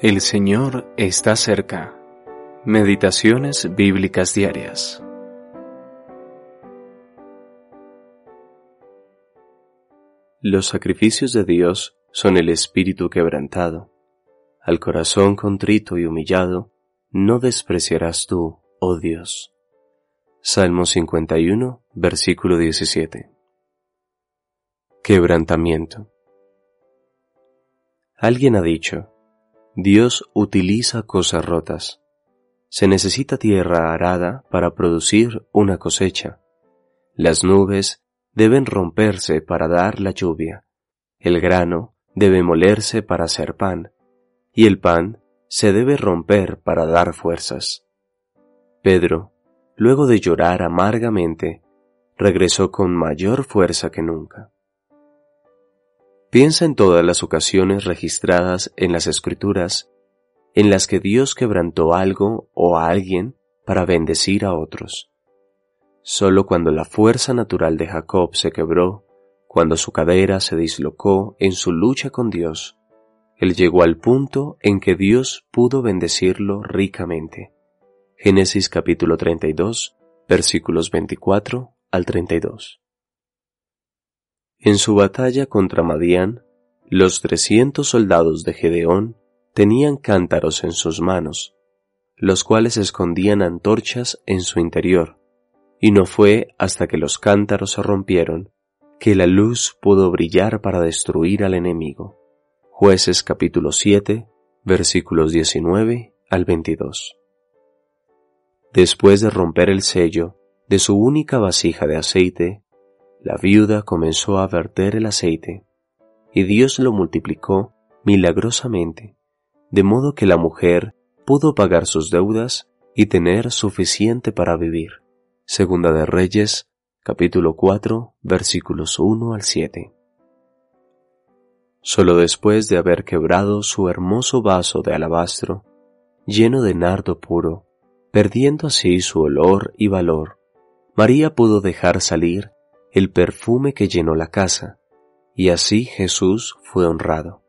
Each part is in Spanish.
El Señor está cerca. Meditaciones bíblicas diarias. Los sacrificios de Dios son el espíritu quebrantado. Al corazón contrito y humillado, no despreciarás tú, oh Dios. Salmo 51, versículo 17. Quebrantamiento. Alguien ha dicho, Dios utiliza cosas rotas. Se necesita tierra arada para producir una cosecha. Las nubes deben romperse para dar la lluvia. El grano debe molerse para hacer pan. Y el pan se debe romper para dar fuerzas. Pedro, luego de llorar amargamente, regresó con mayor fuerza que nunca. Piensa en todas las ocasiones registradas en las Escrituras en las que Dios quebrantó algo o a alguien para bendecir a otros. Solo cuando la fuerza natural de Jacob se quebró, cuando su cadera se dislocó en su lucha con Dios, él llegó al punto en que Dios pudo bendecirlo ricamente. Génesis capítulo 32, versículos 24 al 32. En su batalla contra Madián, los trescientos soldados de Gedeón tenían cántaros en sus manos, los cuales escondían antorchas en su interior, y no fue hasta que los cántaros se rompieron que la luz pudo brillar para destruir al enemigo. Jueces capítulo 7, versículos 19 al 22. Después de romper el sello de su única vasija de aceite, la viuda comenzó a verter el aceite, y Dios lo multiplicó milagrosamente, de modo que la mujer pudo pagar sus deudas y tener suficiente para vivir. Segunda de Reyes, capítulo 4, versículos 1 al 7. Solo después de haber quebrado su hermoso vaso de alabastro, lleno de nardo puro, perdiendo así su olor y valor, María pudo dejar salir el perfume que llenó la casa, y así Jesús fue honrado.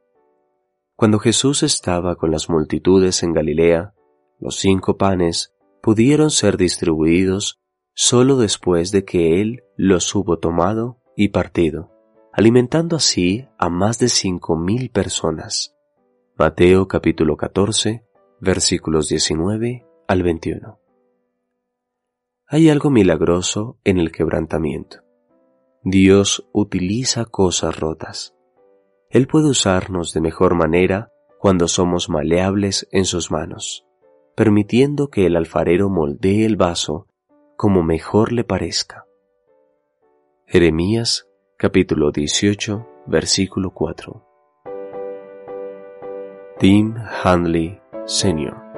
Cuando Jesús estaba con las multitudes en Galilea, los cinco panes pudieron ser distribuidos solo después de que Él los hubo tomado y partido, alimentando así a más de cinco mil personas. Mateo capítulo 14, versículos 19 al 21. Hay algo milagroso en el quebrantamiento. Dios utiliza cosas rotas. Él puede usarnos de mejor manera cuando somos maleables en sus manos, permitiendo que el alfarero moldee el vaso como mejor le parezca. Jeremías capítulo 18 versículo 4 Tim Handley Sr.